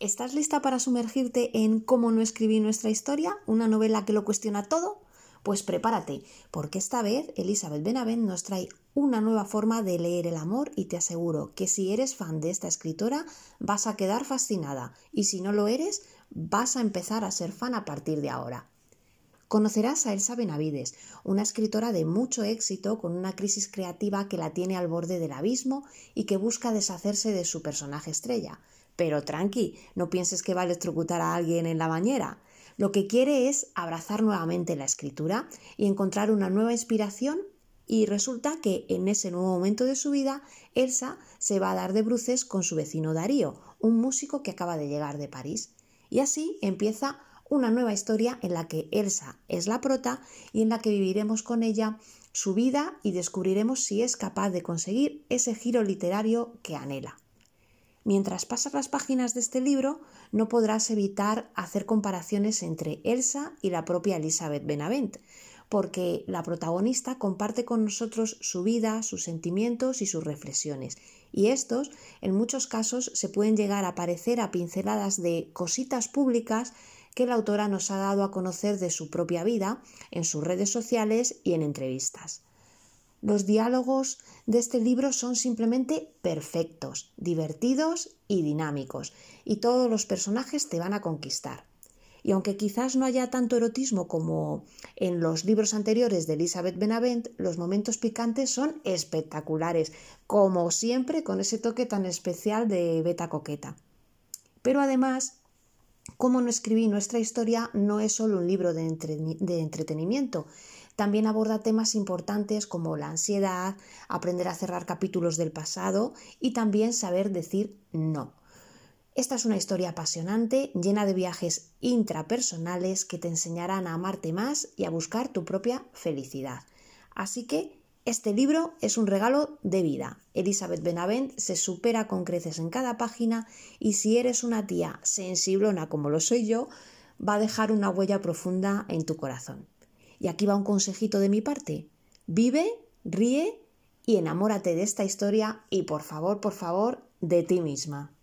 ¿Estás lista para sumergirte en Cómo no escribí nuestra historia? ¿Una novela que lo cuestiona todo? Pues prepárate, porque esta vez Elizabeth Benavent nos trae una nueva forma de leer el amor y te aseguro que si eres fan de esta escritora vas a quedar fascinada y si no lo eres vas a empezar a ser fan a partir de ahora. Conocerás a Elsa Benavides, una escritora de mucho éxito con una crisis creativa que la tiene al borde del abismo y que busca deshacerse de su personaje estrella. Pero tranqui, no pienses que va a electrocutar a alguien en la bañera. Lo que quiere es abrazar nuevamente la escritura y encontrar una nueva inspiración y resulta que en ese nuevo momento de su vida, Elsa se va a dar de bruces con su vecino Darío, un músico que acaba de llegar de París. Y así empieza una nueva historia en la que Elsa es la prota y en la que viviremos con ella su vida y descubriremos si es capaz de conseguir ese giro literario que anhela. Mientras pasas las páginas de este libro, no podrás evitar hacer comparaciones entre Elsa y la propia Elizabeth Benavent, porque la protagonista comparte con nosotros su vida, sus sentimientos y sus reflexiones, y estos, en muchos casos, se pueden llegar a parecer a pinceladas de cositas públicas que la autora nos ha dado a conocer de su propia vida en sus redes sociales y en entrevistas. Los diálogos de este libro son simplemente perfectos, divertidos y dinámicos, y todos los personajes te van a conquistar. Y aunque quizás no haya tanto erotismo como en los libros anteriores de Elizabeth Benavent, los momentos picantes son espectaculares, como siempre con ese toque tan especial de beta coqueta. Pero además, Cómo no escribí nuestra historia no es solo un libro de, de entretenimiento, también aborda temas importantes como la ansiedad, aprender a cerrar capítulos del pasado y también saber decir no. Esta es una historia apasionante, llena de viajes intrapersonales que te enseñarán a amarte más y a buscar tu propia felicidad. Así que este libro es un regalo de vida. Elizabeth Benavent se supera con creces en cada página y si eres una tía sensiblona como lo soy yo, va a dejar una huella profunda en tu corazón. Y aquí va un consejito de mi parte. Vive, ríe y enamórate de esta historia y por favor, por favor, de ti misma.